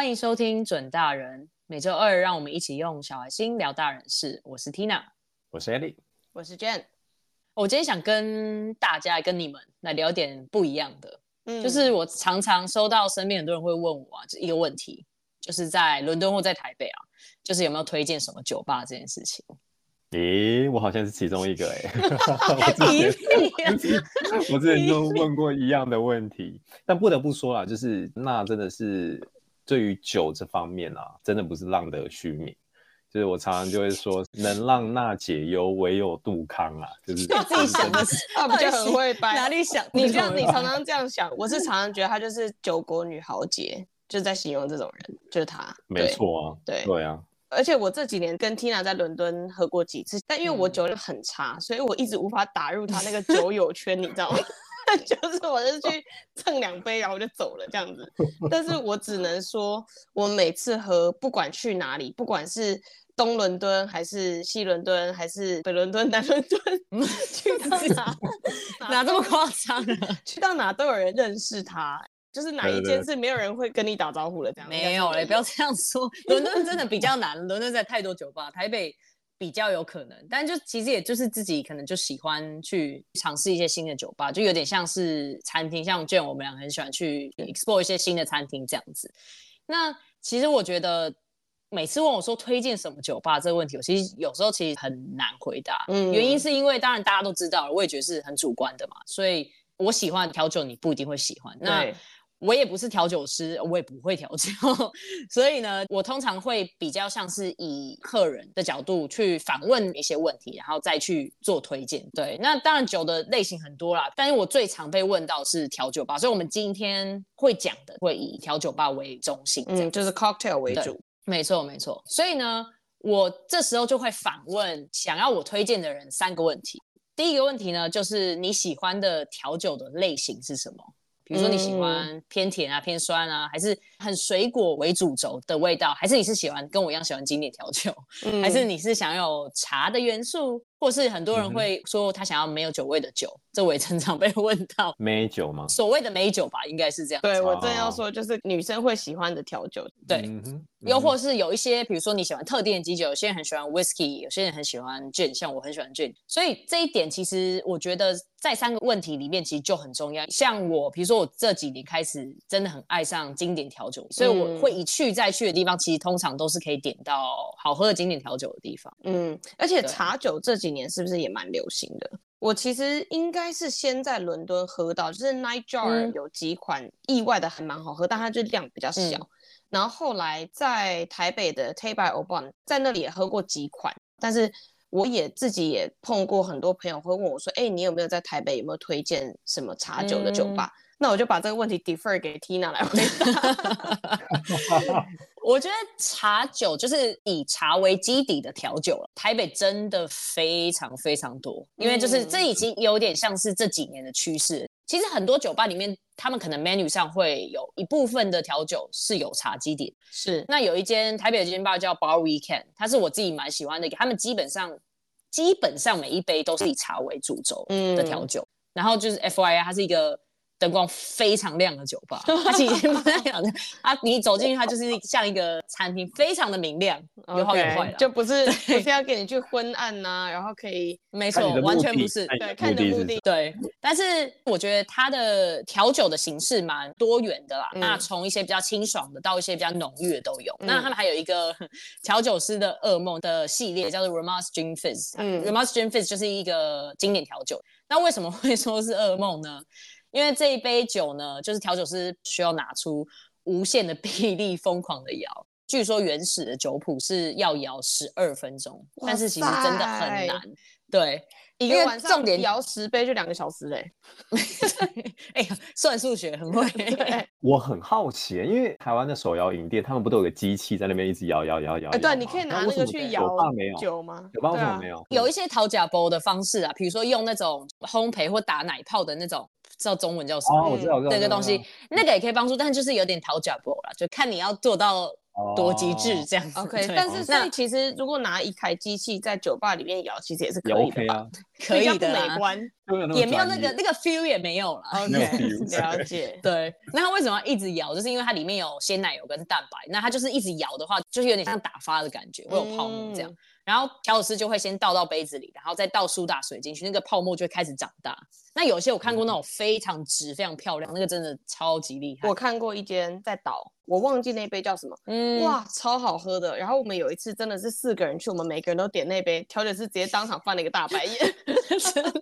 欢迎收听准大人，每周二让我们一起用小孩心聊大人事。我是 Tina，我是 Eddie，我是 Jane。我今天想跟大家、跟你们来聊点不一样的，嗯，就是我常常收到身边很多人会问我啊，一个问题，就是在伦敦或在台北啊，就是有没有推荐什么酒吧这件事情。咦，我好像是其中一个哎、欸，我之前都 问过一样的问题，但不得不说啦，就是那真的是对于酒这方面啊，真的不是浪得虚名。就是我常常就会说，能让娜解忧，唯有杜康啊。就是自己想的，他不就很会掰？哪里想？你这样，你常常这样想，我是常常觉得她就是酒国女豪杰，就是在形容这种人，就是她。没错啊，对对啊。而且我这几年跟 Tina 在伦敦喝过几次，但因为我酒量很差，嗯，所以我一直无法打入她那个酒友圈，你知道吗？就是我是去蹭两杯，然后我就走了这样子。但是我只能说，我每次喝，不管去哪里，不管是东伦敦还是西伦敦，还是北伦敦、南伦敦，去到哪 哪这么夸张？去到哪都有人认识他。就是哪一间是没有人会跟你打招呼的这样？没有嘞，不要这样说。伦敦真的比较难，伦敦在太多酒吧，台北比较有可能。但就其实也就是自己可能就喜欢去尝试一些新的酒吧，就有点像是餐厅，像我们俩很喜欢去 explore 一些新的餐厅这样子。那其实我觉得每次问我说推荐什么酒吧这个问题，我其实有时候其实很难回答。嗯，原因是因为当然大家都知道了，我也觉得是很主观的嘛。所以我喜欢调酒，你不一定会喜欢。那我也不是调酒师，我也不会调酒，所以呢，我通常会比较像是以客人的角度去反问一些问题，然后再去做推荐。对，那当然酒的类型很多啦，但是我最常被问到是调酒吧，所以我们今天会讲的会以调酒吧为中心，嗯，就是 cocktail 为主。没错，没错。所以呢，我这时候就会反问想要我推荐的人三个问题。第一个问题呢，就是你喜欢的调酒的类型是什么？比如说你喜欢偏甜啊、偏酸啊，还是很水果为主轴的味道，还是你是喜欢跟我一样喜欢经典调酒，嗯，还是你是想要有茶的元素？或是很多人会说他想要没有酒味的酒，嗯、这我也常常被 问到。美酒吗？所谓的美酒吧，应该是这样。对，我正要说，就是女生会喜欢的调酒。对、嗯嗯，又或是有一些，比如说你喜欢特定的基酒，有些人很喜欢 whisky，有些人很喜欢 gin，像我很喜欢 gin。所以这一点其实我觉得在三个问题里面其实就很重要。像我，比如说我这几年开始真的很爱上经典调酒，所以我会一去再去的地方，其实通常都是可以点到好喝的经典调酒的地方。嗯，而且茶酒这几年是不是也蛮流行的？我其实应该是先在伦敦喝到，就是 Nightjar 有几款意外的还蛮好喝，嗯，但它就量比较小，嗯。然后后来在台北的 Tea by Au Bonne 在那里也喝过几款，但是我也自己也碰过很多朋友会问我说：“哎，你有没有在台北有没有推荐什么茶酒的酒吧？”嗯那我就把这个问题 defer 给 Tina 来回答。我觉得茶酒就是以茶为基底的调酒了，台北真的非常非常多，因为就是这已经有点像是这几年的趋势。其实很多酒吧里面，他们可能 menu 上会有一部分的调酒是有茶基底。是，那有一间台北有一间吧叫 Bar Weekend，它是我自己蛮喜欢的，他们基本上基本上每一杯都是以茶为主轴的调酒，嗯，然后就是 FYI 它是一个。灯光非常亮的酒吧，它其实不太亮的。啊，你走进去，它就是像一个餐厅，非常的明亮有好有坏，就不是不是要给你去昏暗呐、啊，然后可以，没错，完全不是，对，看的目的，对。但是我觉得它的调酒的形式蛮多元的啦，嗯、那从一些比较清爽的到一些比较浓郁的都有。嗯、那他们还有一个 调酒师的噩梦的系列，叫做 Ramos Gin Fizz。嗯，Ramos Gin Fizz 就是一个经典调酒。那为什么会说是噩梦呢？因为这一杯酒呢，就是调酒师需要拿出无限的 臂力，疯狂的摇。据说原始的酒谱是要摇十二分钟，但是其实真的很难。对，一个晚上摇十杯就两个小时嘞。哎呀，算数学很会。我很好奇，因为台湾的手摇饮店，他们不都有个机器在那边一直摇摇摇摇？哎，对，你可以拿那个去摇。酒吧没有酒吗？酒吧为什么没有？有一些讨假包的方式啊，比如说用那种烘焙或打奶泡的那种。知道中文叫什么？哦，我知道，这个东西，那个也可以帮助，但就是有点讨假包啦，就看你要做到多极致这样。子。OK，但是那其实如果拿一台机器在酒吧里面摇，其实也是可以的啊，可以的，美观。也没有那个那个 feel 也没有了。OK，了解。对，那它为什么要一直摇？就是因为它里面有鲜奶油跟蛋白，那它就是一直摇的话，就是有点像打发的感觉，会有泡沫这样。然后调酒师就会先倒到杯子里，然后再倒苏打水进去，那个泡沫就会开始长大。那有些我看过那种非常直、非常漂亮，那个真的超级厉害。我看过一间在倒，我忘记那杯叫什么，嗯，哇，超好喝的。然后我们有一次真的是四个人去，我们每个人都点那杯，调酒师直接当场翻了一个大白眼。真的，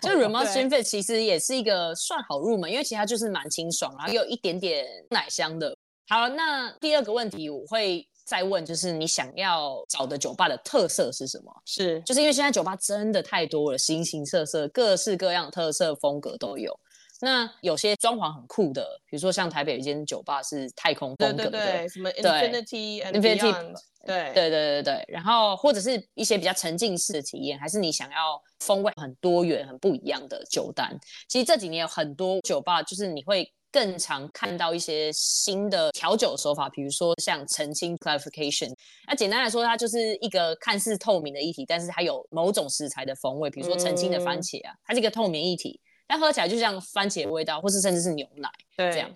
就 Ramos Gin 其实也是一个算好入门，因为其实它就是蛮清爽，然后又有一点点奶香的。好，那第二个问题我会。再问，就是你想要找的酒吧的特色是什么？是，就是因为现在酒吧真的太多了，形形色色、各式各样的特色风格都有。那有些装潢很酷的，比如说像台北有一间酒吧是太空风格的，对对对，什么 Infinity and Beyond，对对对对对。然后或者是一些比较沉浸式的体验，还是你想要风味很多元、很不一样的酒单。其实这几年有很多酒吧，就是你会。更常看到一些新的调酒手法，比如说像澄清 （clarification）。那简单来说，它就是一个看似透明的液体，但是它有某种食材的风味，比如说澄清的番茄啊，它是一个透明液体，但喝起来就像番茄味道，或是甚至是牛奶对这样。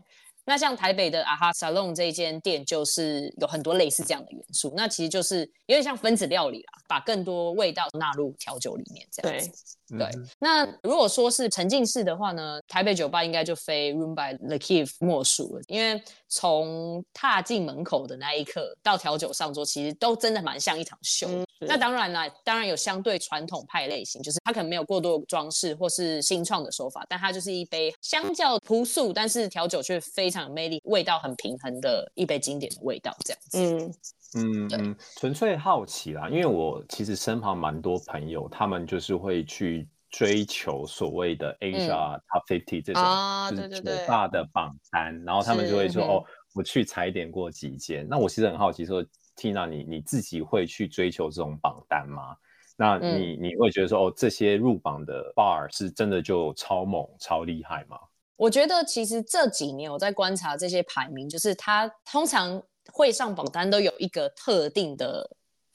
那像台北的 AHA Salon 这一间店，就是有很多类似这样的元素。那其实就是有点像分子料理啦，把更多味道纳入调酒里面这样子。对，对。那如果说是沉浸式的话呢，台北酒吧应该就非 Room by the Key 莫属了，因为从踏进门口的那一刻到调酒上桌，其实都真的蛮像一场秀。嗯那当然啦，当然有相对传统派类型，就是它可能没有过多的装饰或是新创的手法，但它就是一杯相较朴素，但是调酒却非常有魅力、味道很平衡的一杯经典的味道，这样子。嗯嗯嗯，纯粹好奇啦，因为我其实身旁蛮多朋友，他们就是会去追求所谓的 Asia Top Fifty 这种就是酒吧的榜单，然后他们就会说哦，我去踩点过几间。那我其实很好奇说。Tina，你你自己会去追求这种榜单吗？那你、嗯、你会觉得说，哦，这些入榜的 bar 是真的就超猛、超厉害吗？我觉得其实这几年我在观察这些排名，就是它通常会上榜单都有一个特定的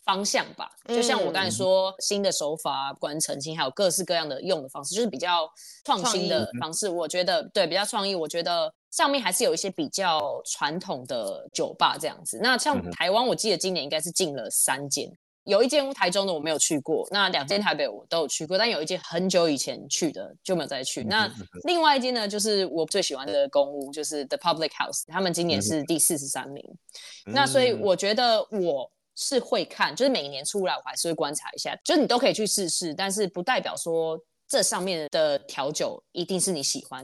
方向吧。就像我刚才说，嗯、新的手法、观澄清，还有各式各样的用的方式，就是比较创新的方式。我觉得对，比较创意。我觉得。上面还是有一些比较传统的酒吧这样子。那像台湾，我记得今年应该是进了三间，嗯、有一间台中的我没有去过，那两间台北我都有去过，但有一间很久以前去的就没有再去。嗯、那另外一间呢，就是我最喜欢的公屋，就是 The Public House，他们今年是第四十三名。嗯、那所以我觉得我是会看，就是每一年出来我还是会观察一下，就是你都可以去试试，但是不代表说这上面的调酒一定是你喜欢。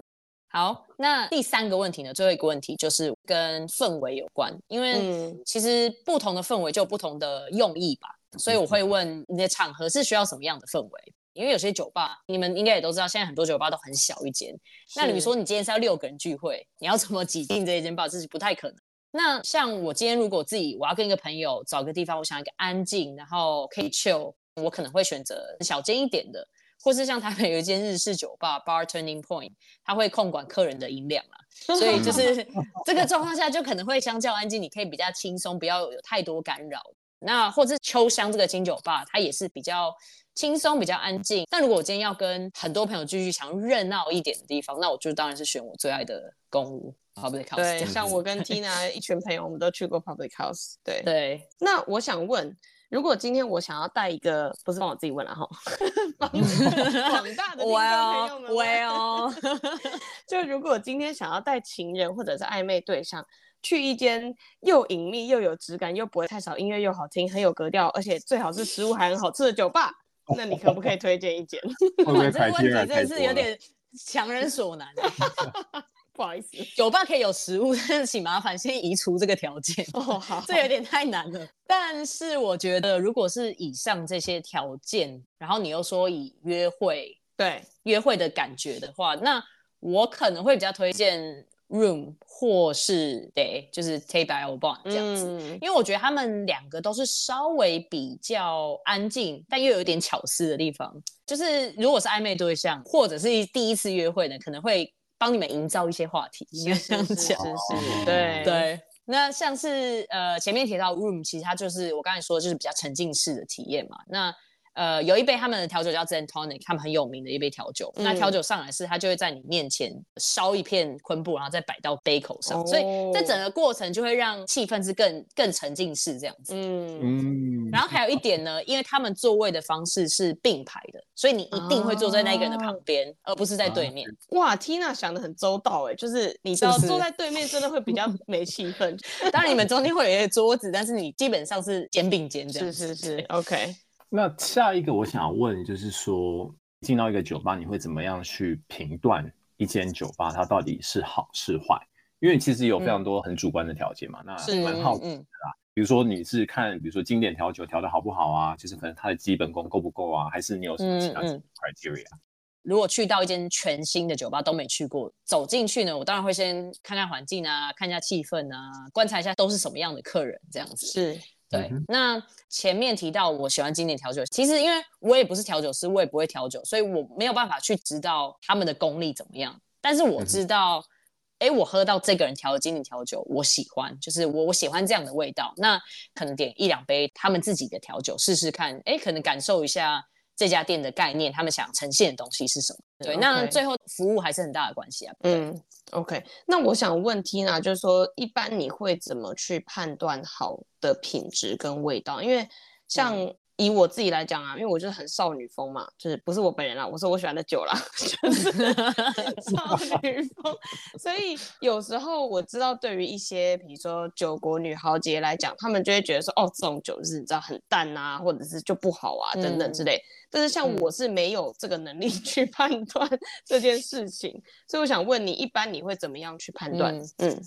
好，那第三个问题呢？最后一个问题就是跟氛围有关，因为其实不同的氛围就有不同的用意吧。嗯、所以我会问你的场合是需要什么样的氛围？因为有些酒吧，你们应该也都知道，现在很多酒吧都很小一间。是那你说你今天是要六个人聚会，你要怎么挤进这一间吧？这是不太可能。那像我今天如果自己我要跟一个朋友找个地方，我想一个安静，然后可以 chill，我可能会选择小间一点的。或是像台北有一间日式酒吧 Bar Turning Point，它会控管客人的音量啦，所以就是 这个状况下就可能会相较安静，你可以比较轻松，不要有太多干扰。那或者是秋香这个金酒吧，它也是比较轻松、比较安静。但如果我今天要跟很多朋友聚聚，想热闹一点的地方，那我就当然是选我最爱的公屋 Public House。对，像我跟 Tina 一群朋友，我们都去过 Public House。对对。那我想问。如果今天我想要带一个，不是帮我自己问了哈，广大的听众朋友们，喂哦，就如果今天想要带情人或者是暧昧对象去一间又隐秘又有质感又不会太少音乐又好听很有格调，而且最好是食物还很好吃的酒吧，那你可不可以推荐一间？这个问题真的是有点强人所难。不好意思，酒吧可以有食物，但是请麻烦先移除这个条件哦。好，这有点太难了。但是我觉得，如果是以上这些条件，然后你又说以约会对约会的感觉的话，那我可能会比较推荐 Room 或是 Day，就是 Take by Au Bon 这样子，嗯、因为我觉得他们两个都是稍微比较安静，但又有一点巧思的地方。就是如果是暧昧对象，或者是第一次约会呢，可能会。帮你们营造一些话题，应该这样讲，对对。那像是呃前面提到 room，其实它就是我刚才说的就是比较沉浸式的体验嘛。那呃，有一杯他们的调酒叫 Zen Tonic，他们很有名的一杯调酒。嗯、那调酒上来是，他就会在你面前烧一片昆布，然后再摆到杯口上，哦、所以这整个过程就会让气氛是更更沉浸式这样子。嗯嗯。然后还有一点呢，因为他们座位的方式是并排的，所以你一定会坐在那个人的旁边，啊、而不是在对面。哇，Tina 想的很周到哎，就是你知道坐在对面真的会比较 没气氛。当然你们中间会有一个桌子，但是你基本上是肩并肩这样。是是是，OK。那下一个我想问，就是说进到一个酒吧，你会怎么样去评断一间酒吧它到底是好是坏？因为其实有非常多很主观的条件嘛。嗯、那蛮好奇的啦，比如说你是看，比如说经典调酒调的好不好啊？就是可能它的基本功够不够啊？还是你有什么其他 criteria？如果去到一间全新的酒吧都没去过，走进去呢，我当然会先看看环境啊，看一下气氛啊，观察一下都是什么样的客人这样子。是。对，那前面提到我喜欢经典调酒，其实因为我也不是调酒师，我也不会调酒，所以我没有办法去知道他们的功力怎么样。但是我知道，哎、嗯，我喝到这个人调的经典调酒，我喜欢，就是我我喜欢这样的味道。那可能点一两杯他们自己的调酒试试看，哎，可能感受一下。这家店的概念，他们想呈现的东西是什么？对.那最后服务还是很大的关系啊。嗯，OK。那我想问 Tina，就是说，一般你会怎么去判断好的品质跟味道？因为像、嗯。以我自己来讲啊，因为我就是很少女风嘛，就是不是我本人啦，我说我喜欢的酒啦，就是 少 女风。所以有时候我知道，对于一些比如说酒国女豪杰来讲，他们就会觉得说，哦，这种酒是你知道很淡啊，或者是就不好啊，等等之类。嗯、但是像我是没有这个能力去判断这件事情，嗯、所以我想问你，一般你会怎么样去判断？嗯。嗯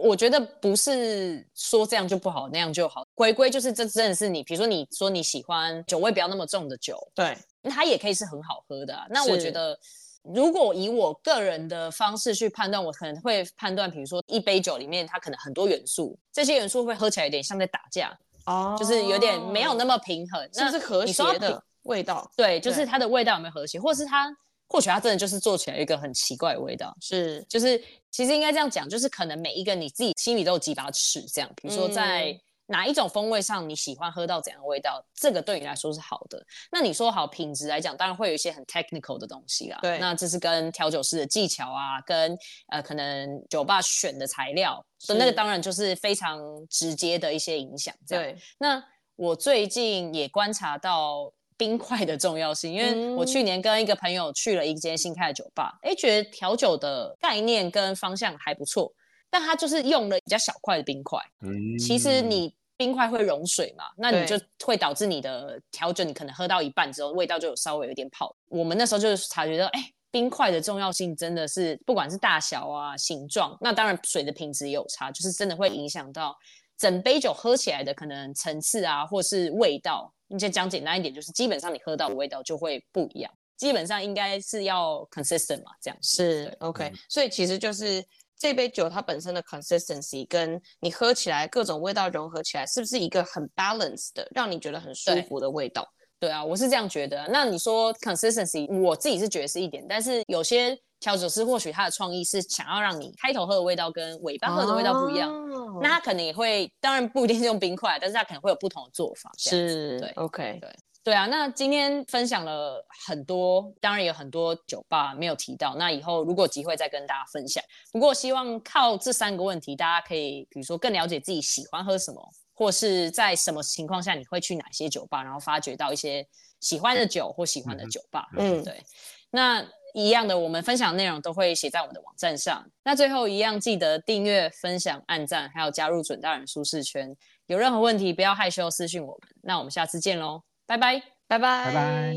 我觉得不是说这样就不好，那样就好。回归就是这真的是你，比如说你说你喜欢酒味不要那么重的酒，对，它也可以是很好喝的啊。那我觉得，如果以我个人的方式去判断，我可能会判断，比如说一杯酒里面它可能很多元素，这些元素会喝起来有点像在打架，哦，就是有点没有那么平衡，是不是和谐的味道？对，就是它的味道有没有和谐，或是它。或许它真的就是做起来一个很奇怪的味道，是，就是其实应该这样讲，就是可能每一个你自己心里都有几把尺，这样，比如说在哪一种风味上你喜欢喝到怎样的味道，嗯、这个对你来说是好的。那你说好品质来讲，当然会有一些很 technical 的东西啦，对，那这是跟调酒师的技巧啊，跟呃可能酒吧选的材料，所以那个当然就是非常直接的一些影响。对，那我最近也观察到。冰块的重要性，因为我去年跟一个朋友去了一间新开的酒吧，哎、嗯，觉得调酒的概念跟方向还不错，但他就是用了比较小块的冰块。嗯，其实你冰块会融水嘛，那你就会导致你的调酒，你可能喝到一半之后，味道就有稍微有点跑。我们那时候就是察觉到，哎，冰块的重要性真的是不管是大小啊、形状，那当然水的品质也有差，就是真的会影响到整杯酒喝起来的可能层次啊，或是味道。你先讲简单一点，就是基本上你喝到的味道就会不一样，基本上应该是要 consistent 嘛，这样是 OK、嗯。所以其实就是这杯酒它本身的 consistency 跟你喝起来各种味道融合起来，是不是一个很 balanced 的，让你觉得很舒服的味道？对，对啊，我是这样觉得。那你说 consistency，我自己是觉得是一点，但是有些调酒师或许他的创意是想要让你开头喝的味道跟尾巴喝的味道不一样。哦那他可能也会，当然不一定是用冰块，但是他可能会有不同的做法。是，对，OK，对，对啊。那今天分享了很多，当然有很多酒吧没有提到。那以后如果有机会再跟大家分享。不过希望靠这三个问题，大家可以比如说更了解自己喜欢喝什么，或是在什么情况下你会去哪些酒吧，然后发掘到一些喜欢的酒或喜欢的酒吧。嗯，对。那。一样的，我们分享的内容都会写在我们的网站上。那最后一样，记得订阅、分享、按赞，还有加入准大人舒适圈。有任何问题，不要害羞私讯我们。那我们下次见喽，拜拜，拜拜，拜拜。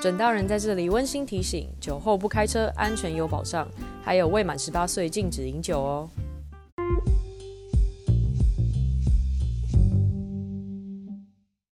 准大人在这里温馨提醒：酒后不开车，安全有保障。还有未满十八岁禁止饮酒哦。